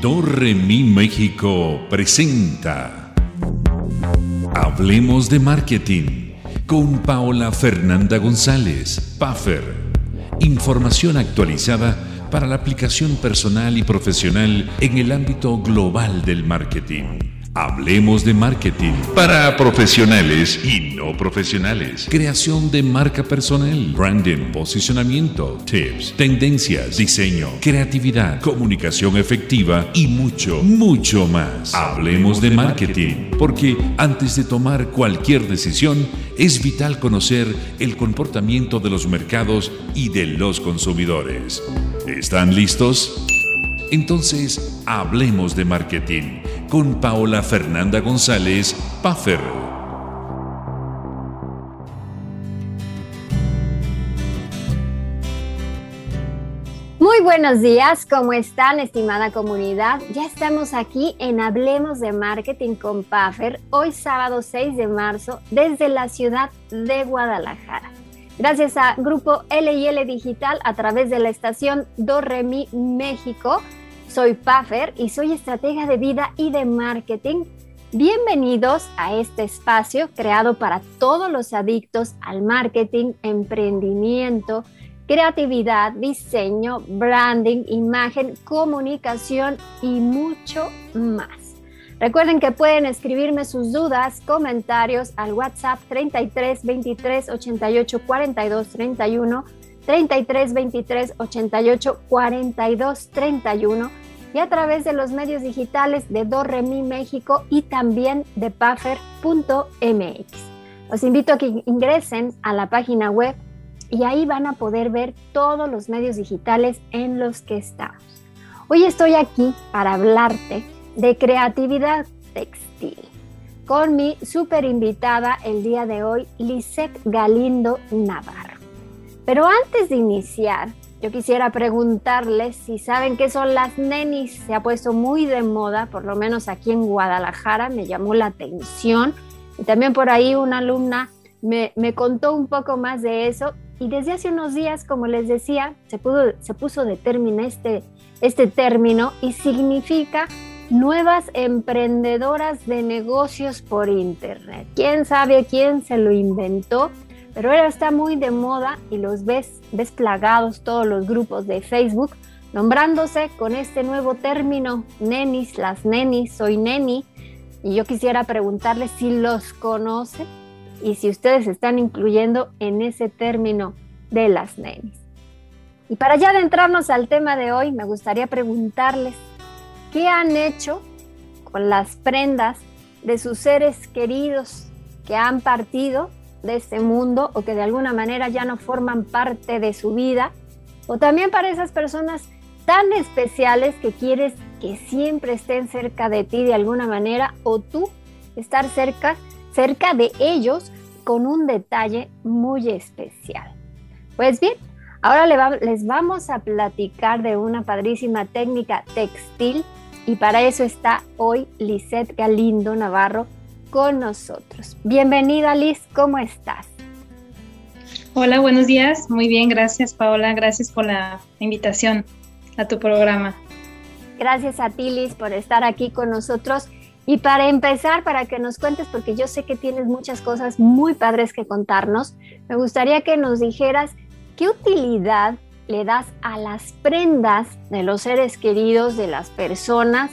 Dorremi México presenta Hablemos de Marketing con Paola Fernanda González, Puffer. Información actualizada para la aplicación personal y profesional en el ámbito global del marketing. Hablemos de marketing para profesionales y no profesionales. Creación de marca personal, branding, posicionamiento, tips, tendencias, diseño, creatividad, comunicación efectiva y mucho, mucho más. Hablemos de marketing porque antes de tomar cualquier decisión es vital conocer el comportamiento de los mercados y de los consumidores. ¿Están listos? Entonces, hablemos de marketing con Paola Fernanda González Puffer. Muy buenos días, ¿cómo están, estimada comunidad? Ya estamos aquí en Hablemos de Marketing con Puffer, hoy sábado 6 de marzo, desde la ciudad de Guadalajara. Gracias a Grupo LL Digital a través de la estación Dorremi México soy Puffer y soy estratega de vida y de marketing. Bienvenidos a este espacio creado para todos los adictos al marketing, emprendimiento, creatividad, diseño, branding, imagen, comunicación y mucho más. Recuerden que pueden escribirme sus dudas, comentarios al WhatsApp 33 23 88 42 31 33 23 88 42 31 y a través de los medios digitales de Dorremi México y también de puffer.mx. Los invito a que ingresen a la página web y ahí van a poder ver todos los medios digitales en los que estamos. Hoy estoy aquí para hablarte de creatividad textil con mi super invitada el día de hoy, Lisette Galindo Navarro. Pero antes de iniciar, yo quisiera preguntarles si saben qué son las nenis. Se ha puesto muy de moda, por lo menos aquí en Guadalajara, me llamó la atención. Y también por ahí una alumna me, contó un poco más de eso. Y desde hace unos días, como les decía, se, pudo, se puso de término este, este término y significa nuevas emprendedoras de negocios por Internet. ¿Quién sabe quién se lo inventó? Pero ahora está muy de moda y los ves desplagados todos los grupos de Facebook nombrándose con este nuevo término, nenis, las nenis, soy neni. Y yo quisiera preguntarles si los conoce y si ustedes están incluyendo en ese término de las nenis. Y para ya adentrarnos al tema de hoy, me gustaría preguntarles qué han hecho con las prendas de sus seres queridos que han partido de este mundo o que de alguna manera ya no forman parte de su vida, o también para esas personas tan especiales que quieres que siempre estén cerca de ti de alguna manera, o tú estar cerca, cerca de ellos con un detalle muy especial. Pues bien, ahora les vamos a platicar de una padrísima técnica textil y para eso está hoy Lisette Galindo Navarro, con nosotros. Bienvenida Liz, ¿cómo estás? Hola, buenos días. Muy bien, gracias Paola. Gracias por la invitación a tu programa. Gracias a ti Liz por estar aquí con nosotros. Y para empezar, para que nos cuentes, porque yo sé que tienes muchas cosas muy padres que contarnos, me gustaría que nos dijeras qué utilidad le das a las prendas de los seres queridos, de las personas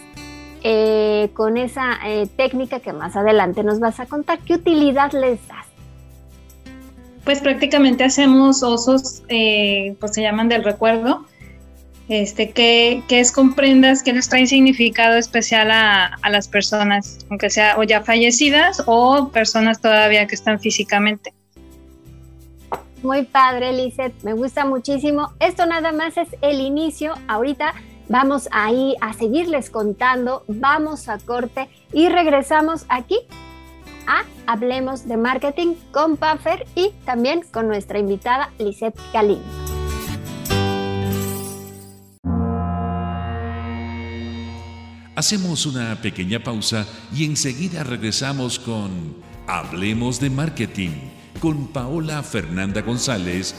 eh, con esa eh, técnica que más adelante nos vas a contar. ¿Qué utilidad les das? Pues prácticamente hacemos osos, eh, pues se llaman del recuerdo, este, que, que, es con prendas que les traen significado especial a, a, las personas, aunque sea o ya fallecidas o personas todavía que están físicamente. Muy padre, Lizeth, me gusta muchísimo. Esto nada más es el inicio. Ahorita Vamos ahí a seguirles contando, vamos a corte y regresamos aquí a Hablemos de Marketing con Puffer y también con nuestra invitada Lisette Galindo. Hacemos una pequeña pausa y enseguida regresamos con Hablemos de Marketing con Paola Fernanda González,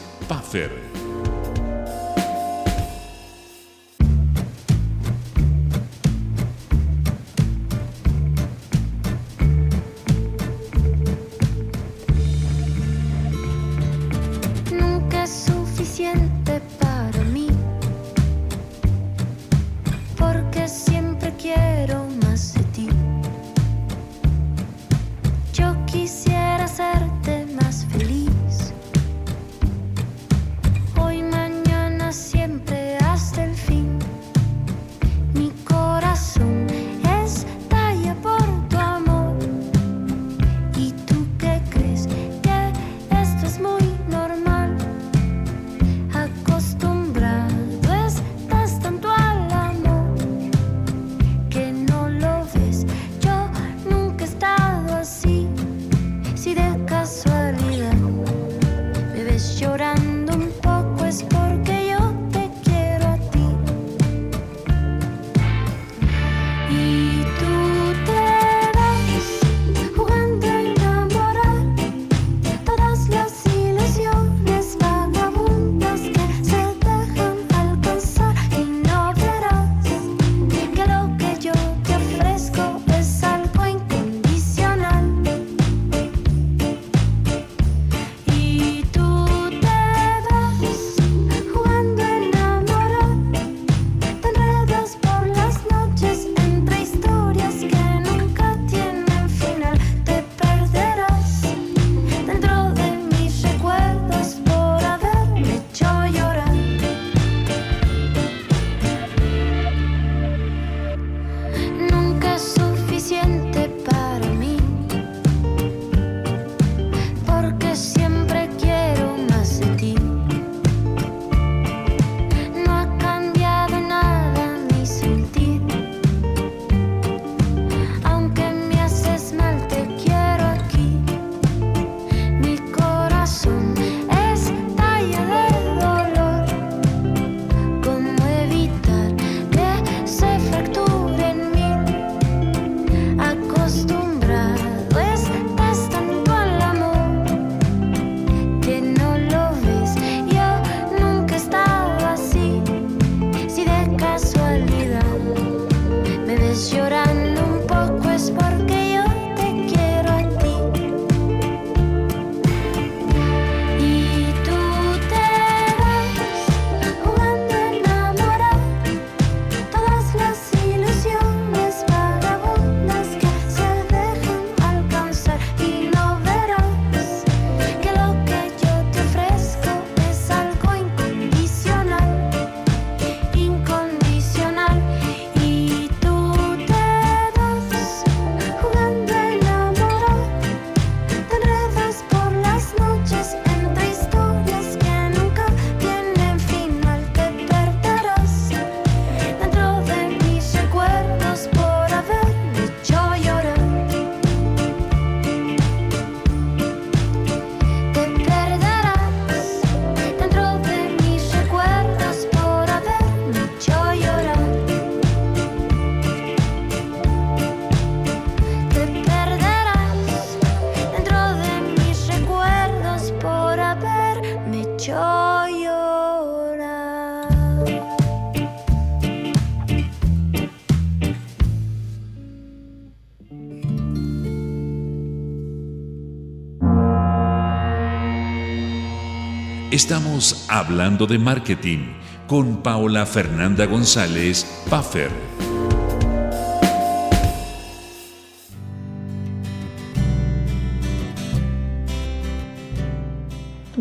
Estamos hablando de marketing con Paola Fernanda González Paffer.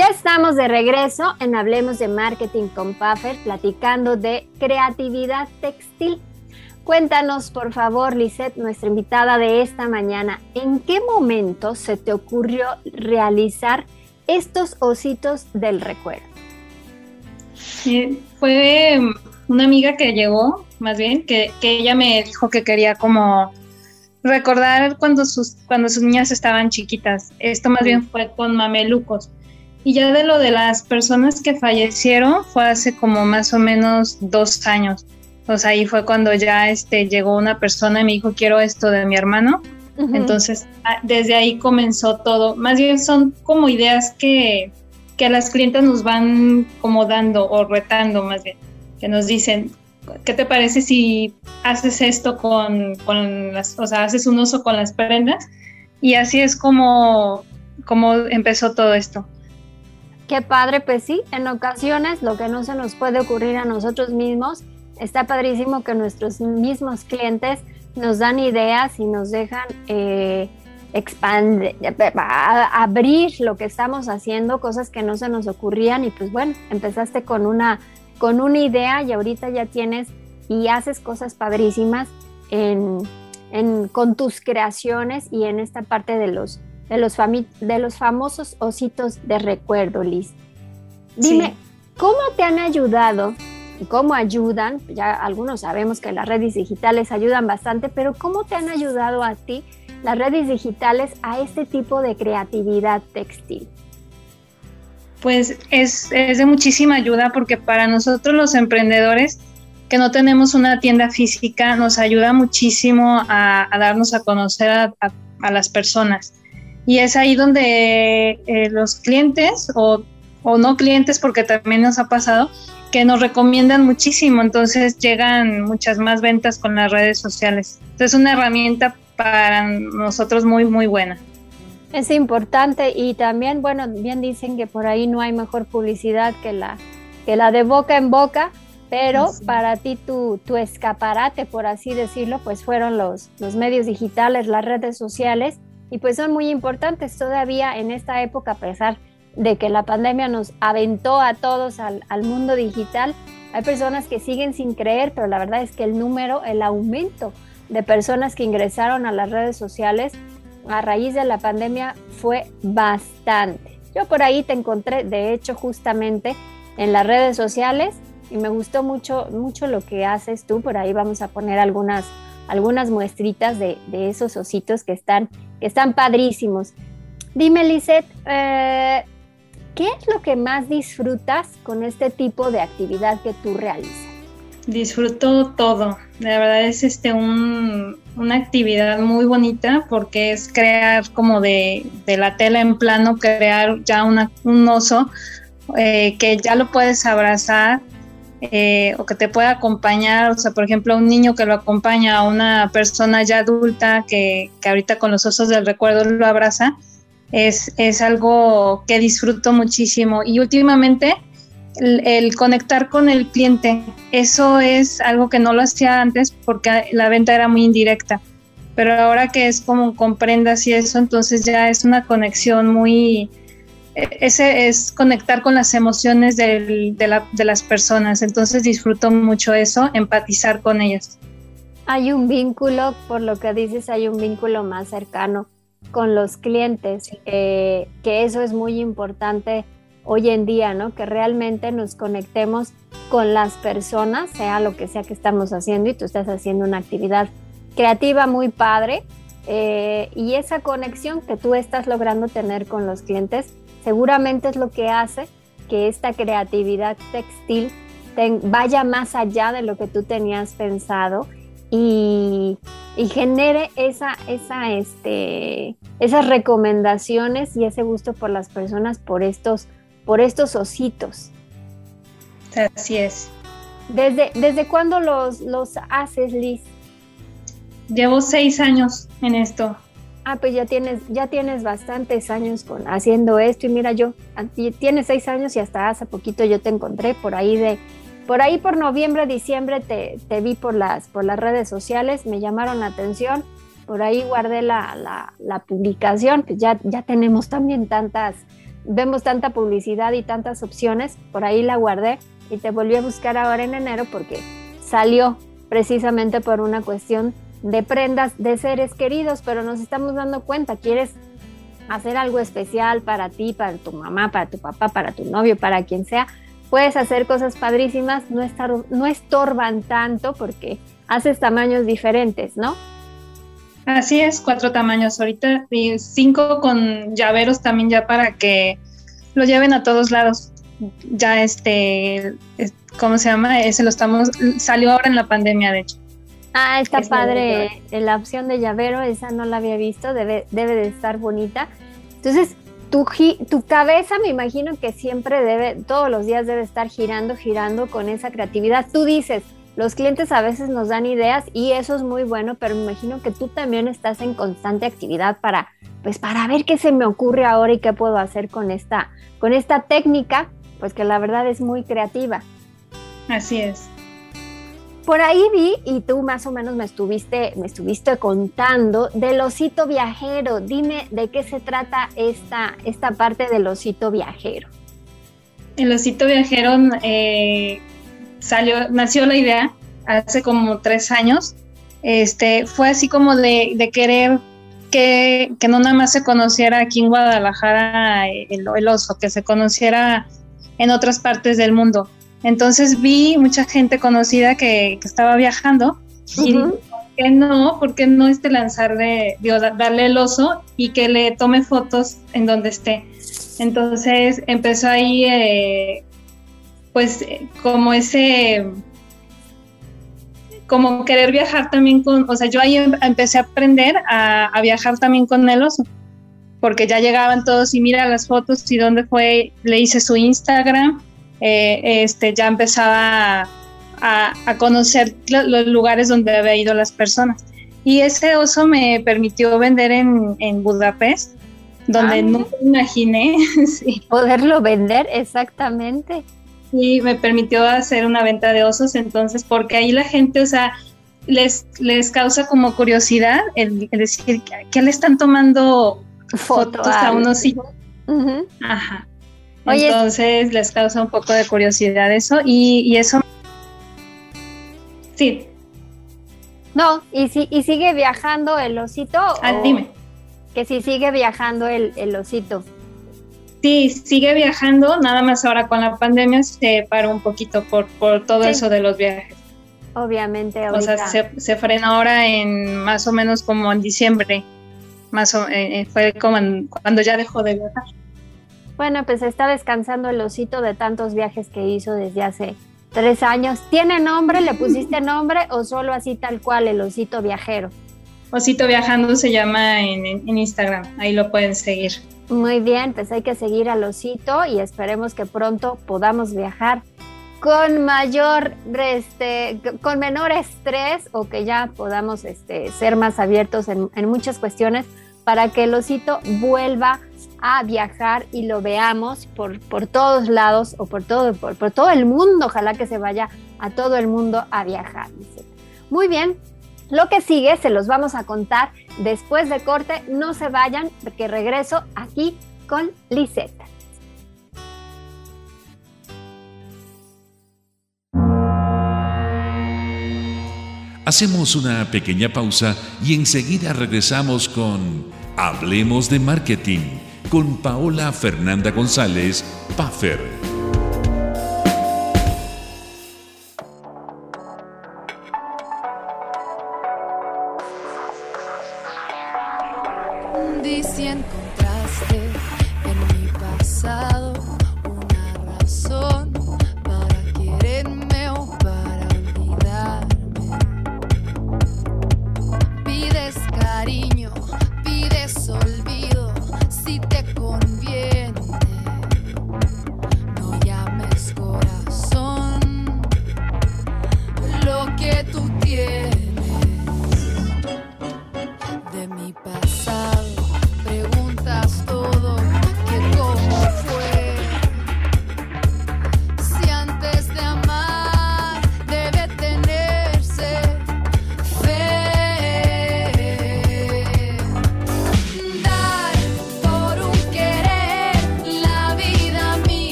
Ya estamos de regreso en Hablemos de Marketing con Puffer, platicando de creatividad textil. Cuéntanos, por favor, Lisette, nuestra invitada de esta mañana, ¿en qué momento se te ocurrió realizar estos ositos del recuerdo? fue em, una amiga que llegó, más bien, que, ella me dijo que quería como recordar cuando sus, cuando sus niñas estaban chiquitas. Esto más bien fue con mamelucos. Y ya de lo de las personas que fallecieron fue hace como más o menos dos años. Pues ahí fue cuando ya este, llegó una persona y me dijo, quiero esto de mi hermano. Entonces, ah, desde ahí comenzó todo. Más bien son como ideas que, que las clientes nos van como dando o retando más bien, que nos dicen, ¿qué te parece si haces esto con, con las, o sea, haces un uso con las prendas? Y así es como, como empezó todo esto. Qué padre, pues sí, en ocasiones lo que no se nos puede ocurrir a nosotros mismos, está padrísimo que nuestros mismos clientes nos dan ideas y nos dejan eh, abrir lo que estamos haciendo, cosas que no se nos ocurrían y pues bueno, empezaste con una, con una idea y ahorita ya tienes y haces cosas padrísimas con tus creaciones y en esta parte de los de los, de los famosos ositos de recuerdo, Liz. Dime, ¿cómo te han ayudado? ¿Cómo ayudan? Ya algunos sabemos que las redes digitales ayudan bastante, pero ¿cómo te han ayudado a ti las redes digitales a este tipo de creatividad textil? Pues es, de muchísima ayuda porque para nosotros los emprendedores que no tenemos una tienda física nos ayuda muchísimo a, darnos a conocer a las personas. Y es ahí donde eh, los clientes o, no clientes, porque también nos ha pasado, que nos recomiendan muchísimo, entonces llegan muchas más ventas con las redes sociales. Entonces es una herramienta para nosotros muy, muy buena. Es importante y también, bueno, bien dicen que por ahí no hay mejor publicidad que la, que la de boca en boca, pero para ti tu, tu, escaparate, por así decirlo, pues fueron los, los medios digitales, las redes sociales y pues son muy importantes todavía en esta época, a pesar de que la pandemia nos aventó a todos al, mundo digital. Hay personas que siguen sin creer, pero la verdad es que el número, el aumento de personas que ingresaron a las redes sociales a raíz de la pandemia fue bastante. Yo por ahí te encontré, de hecho, justamente en las redes sociales y me gustó mucho, mucho lo que haces tú. Por ahí vamos a poner algunas, algunas muestritas de, de esos ositos que están que están padrísimos. Dime, Lisette, eh, ¿qué es lo que más disfrutas con este tipo de actividad que tú realizas? Disfruto todo. La verdad es este una actividad muy bonita porque es crear como de, la tela en plano, crear ya un oso eh, que ya lo puedes abrazar eh, o que te pueda acompañar, o sea, por ejemplo, un niño que lo acompaña a una persona ya adulta que, que ahorita con los osos del recuerdo lo abraza, es, es algo que disfruto muchísimo. Y últimamente el, conectar con el cliente, eso es algo que no lo hacía antes porque la venta era muy indirecta. Pero ahora que es como comprendas y eso, entonces ya es una conexión muy, ese es conectar con las emociones de, las personas, entonces disfruto mucho eso, empatizar con ellas. Hay un vínculo, por lo que dices, hay un vínculo más cercano con los clientes, eh, que eso es muy importante hoy en día, ¿no? Que realmente nos conectemos con las personas, sea lo que sea que estamos haciendo y tú estás haciendo una actividad creativa muy padre. Eh, y esa conexión que tú estás logrando tener con los clientes seguramente es lo que hace que esta creatividad textil vaya más allá de lo que tú tenías pensado y, genere esa, esa, este, esas recomendaciones y ese gusto por las personas por estos, por estos ositos. Así es. ¿Desde, desde cuándo los, los haces, Liz? Llevo seis años en esto. Ah, pues ya tienes, ya tienes bastantes años con, haciendo esto y mira yo, tienes seis años y hasta hace poquito yo te encontré por ahí de, por ahí por noviembre, diciembre te, te vi por las, por las redes sociales, me llamaron la atención, por ahí guardé la, la, publicación, pues ya, ya tenemos también tantas, vemos tanta publicidad y tantas opciones, por ahí la guardé y te volví a buscar ahora en enero porque salió precisamente por una cuestión de prendas de seres queridos, pero nos estamos dando cuenta, quieres hacer algo especial para ti, para tu mamá, para tu papá, para tu novio, para quien sea, puedes hacer cosas padrísimas, no, estar, no estorban tanto porque haces tamaños diferentes, ¿no? Así es, cuatro tamaños ahorita y cinco con llaveros también ya para que lo lleven a todos lados. Ya este, ¿cómo se llama? Ese lo estamos, salió ahora en la pandemia, de hecho. Ah, está padre. La opción de llavero, esa no la había visto, debe, debe de estar bonita. Entonces, tu, tu cabeza me imagino que siempre debe, todos los días debe estar girando, girando con esa creatividad. Tú dices, los clientes a veces nos dan ideas y eso es muy bueno, pero me imagino que tú también estás en constante actividad para, pues, para ver qué se me ocurre ahora y qué puedo hacer con esta, con esta técnica, pues que la verdad es muy creativa. Así es. Por ahí vi, y tú más o menos me estuviste, me estuviste contando del osito viajero. Dime de qué se trata esta, esta parte del osito viajero. El osito viajero eh, salió, nació la idea hace como tres años. Este, fue así como de, querer que, no nada más se conociera aquí en Guadalajara el oso, que se conociera en otras partes del mundo. Entonces vi mucha gente conocida que, estaba viajando y ¿por qué no? ¿Por qué no este lanzarle, darle el oso y que le tome fotos en donde esté? Entonces empezó ahí, eh, pues, como ese, como querer viajar también con, o sea, yo ahí em, empecé a aprender a, a viajar también con el oso porque ya llegaban todos y mira las fotos y dónde fue, le hice su Instagram eh, este, ya empezaba a, conocer los lugares donde había ido las personas. Y ese oso me permitió vender en, Budapest, donde ah, no imaginé poderlo vender exactamente. Y me permitió hacer una venta de osos, entonces, porque ahí la gente, o sea, les, les causa como curiosidad el, decir que le están tomando fotos a un osito. Ajá. Entonces les causa un poco de curiosidad eso y, eso... Sí. No, ¿y, si, ¿y sigue viajando el osito? Ah, dime. Que si sigue viajando el, el osito. Sí, sigue viajando, nada más ahora con la pandemia se paró un poquito por, por todo eso de los viajes. Obviamente, O sea, se, se frena ahora en más o menos como en diciembre, más o, eh, eh, fue como cuando ya dejó de viajar. Bueno, pues está descansando el osito de tantos viajes que hizo desde hace tres años. ¿Tiene nombre? ¿Le pusiste nombre o solo así tal cual el osito viajero? Osito Viajando se llama en, Instagram, ahí lo pueden seguir. Muy bien, pues hay que seguir al osito y esperemos que pronto podamos viajar con mayor, este, con menor estrés o que ya podamos este, ser más abiertos en, en muchas cuestiones para que el osito vuelva a viajar y lo veamos por, por todos lados o por todo, por, todo el mundo. Ojalá que se vaya a todo el mundo a viajar. Muy bien, lo que sigue se los vamos a contar después de corte. No se vayan, porque regreso aquí con Lisette. Hacemos una pequeña pausa y enseguida regresamos con Hablemos de Marketing con Paola Fernanda González, Puffer. tú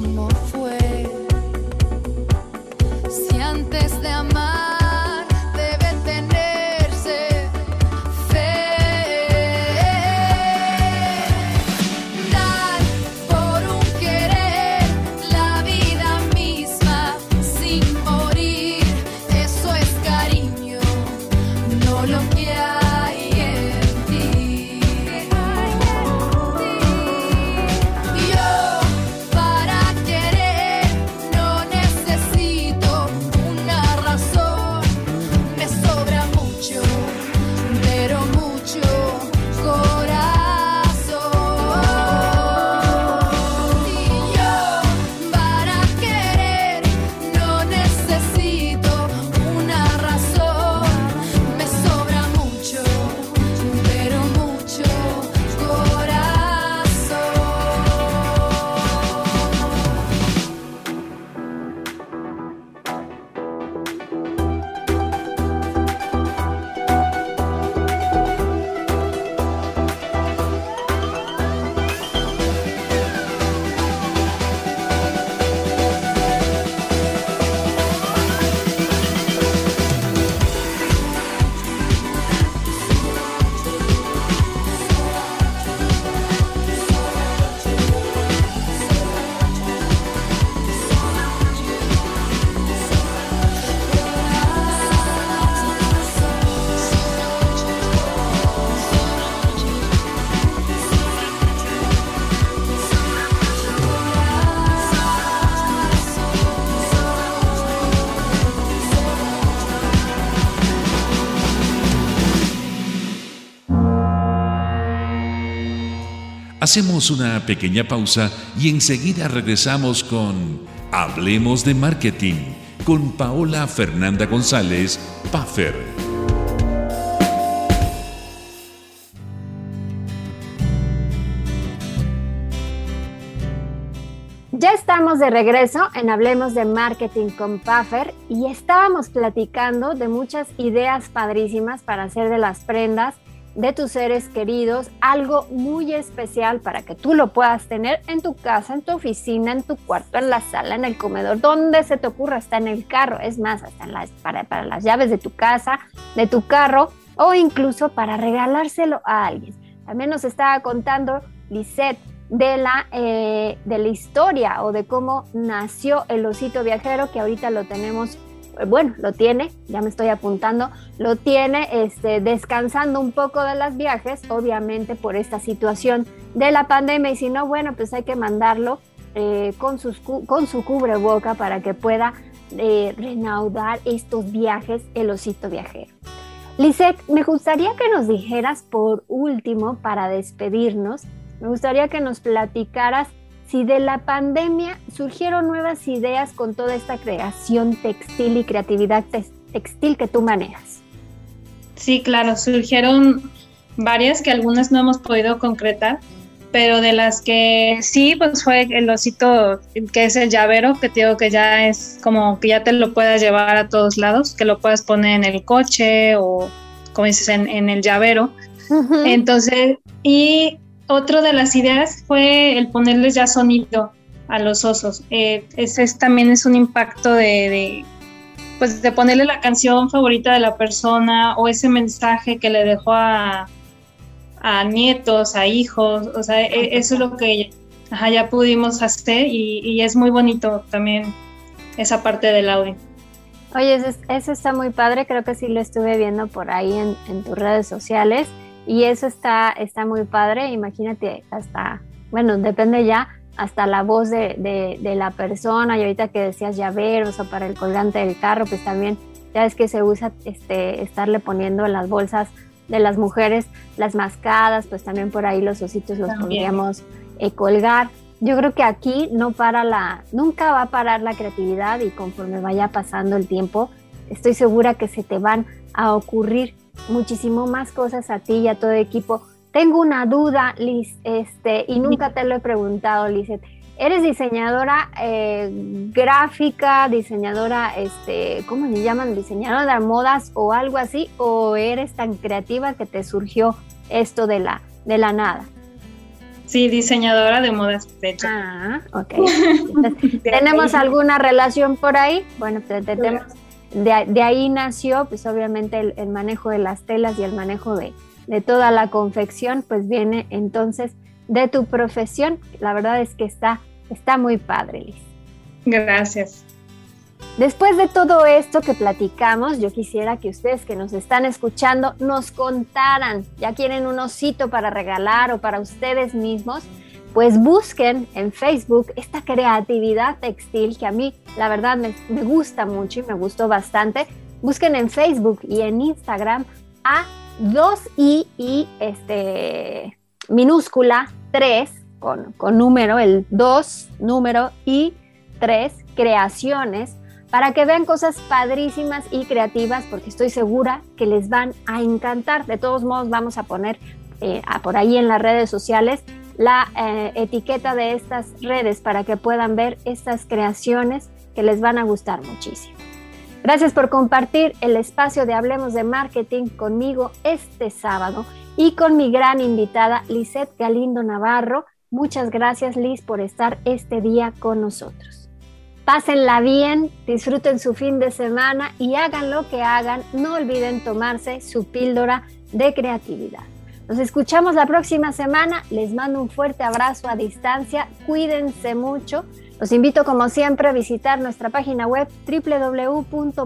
more. Hacemos una pequeña pausa y enseguida regresamos con Hablemos de Marketing con Paola Fernanda González, Puffer. Ya estamos de regreso en Hablemos de Marketing con Puffer y estábamos platicando de muchas ideas padrísimas para hacer de las prendas de tus seres queridos, algo muy especial para que tú lo puedas tener en tu casa, en tu oficina, en tu cuarto, en la sala, en el comedor, donde se te ocurra, hasta en el carro, es más, hasta las, para, para las llaves de tu casa, de tu carro o incluso para regalárselo a alguien. También nos estaba contando Lisette de la, eh, de la historia o de cómo nació el osito viajero, que ahorita lo tenemos bueno, lo tiene, ya me estoy apuntando, lo tiene este, descansando un poco de los viajes, obviamente por esta situación de la pandemia, y si no, bueno, pues hay que mandarlo eh, con, sus, con su cubreboca para que pueda eh, estos viajes el osito viajero. Lisette, me gustaría que nos dijeras por último, para despedirnos, me gustaría que nos platicaras si de la pandemia surgieron nuevas ideas con toda esta creación textil y creatividad textil que tú manejas. Sí, claro, surgieron varias que algunas no hemos podido concretar, pero de las que sí, pues fue el osito que es el llavero, que te digo que ya es como que ya te lo puedas llevar a todos lados, que lo puedas poner en el coche o como dices, en, el llavero. Entonces, y otro de las ideas fue el ponerles ya sonido a los osos. Eh, ese también es un impacto de, pues de ponerle la canción favorita de la persona o ese mensaje que le dejó a, nietos, a hijos. O sea, e, eso es lo que ya pudimos hacer y, es muy bonito también esa parte del audio. Oye, eso, está muy padre, creo que sí lo estuve viendo por ahí en, en tus redes sociales. Y eso está, está muy padre, imagínate hasta, bueno, depende ya hasta la voz de, la persona y ahorita que decías llaveros o para el colgante del carro, pues también ya es que se usa este, estarle poniendo en las bolsas de las mujeres las mascadas, pues también por ahí los ositos los podríamos eh, colgar. Yo creo que aquí no para la, nunca va a parar la creatividad y conforme vaya pasando el tiempo, estoy segura que se te van a ocurrir muchísimo más cosas a ti y a todo equipo. Tengo una duda, Liz, este, y nunca te lo he preguntado, Lizeth. ¿Eres diseñadora eh, gráfica, diseñadora, este, ¿cómo se llaman? Diseñadora de modas o algo así? ¿O eres tan creativa que te surgió esto de la, de la nada? Sí, diseñadora de modas, de hecho. Ah, ok. ¿Tenemos alguna relación por ahí? Bueno, pues, tenemos, de, ahí nació, pues obviamente el, manejo de las telas y el manejo de, de toda la confección, pues viene entonces de tu profesión. La verdad es que está, está muy padre, Liz. Gracias. Después de todo esto que platicamos, yo quisiera que ustedes que nos están escuchando nos contaran, ya quieren un osito para regalar o para ustedes mismos, pues busquen en Facebook esta creatividad textil que a mí la verdad me, gusta mucho y me gustó bastante. Busquen en Facebook y en Instagram a 2i y este minúscula 3 con, con número, el 2 número y 3 creaciones para que vean cosas padrísimas y creativas, porque estoy segura que les van a encantar. De todos modos, vamos a poner eh, por ahí en las redes sociales la eh, etiqueta de estas redes para que puedan ver estas creaciones que les van a gustar muchísimo. Gracias por compartir el espacio de Hablemos de Marketing conmigo este sábado y con mi gran invitada Lisette Galindo Navarro. Muchas gracias Liz por estar este día con nosotros. Pásenla bien, disfruten su fin de semana y hagan lo que hagan, no olviden tomarse su píldora de creatividad. Nos escuchamos la próxima semana, les mando un fuerte abrazo a distancia, cuídense mucho. Los invito como siempre a visitar nuestra página web www.puffer.mx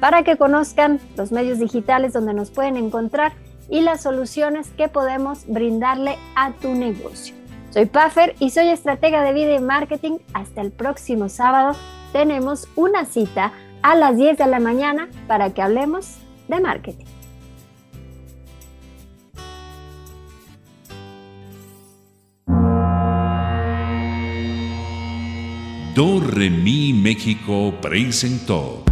para que conozcan los medios digitales donde nos pueden encontrar y las soluciones que podemos brindarle a tu negocio. Soy Puffer y soy estratega de vida y marketing. Hasta el próximo sábado tenemos una cita a las 10 de la mañana para que hablemos de marketing. Do Remi México presentó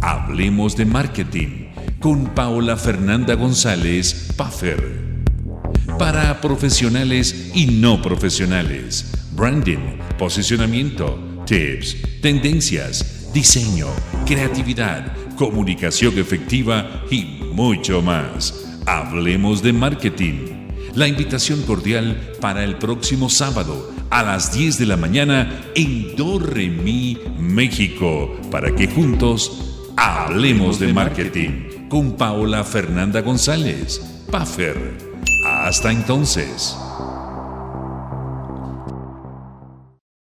Hablemos de Marketing con Paola Fernanda González Puffer para profesionales y no profesionales. Branding, posicionamiento, tips, tendencias, diseño, creatividad, comunicación efectiva y mucho más. Hablemos de marketing. La invitación cordial para el próximo sábado a las 10 de la mañana en Dorremi, México, para que juntos hablemos de marketing con Paola Fernanda González, Puffer. Hasta entonces.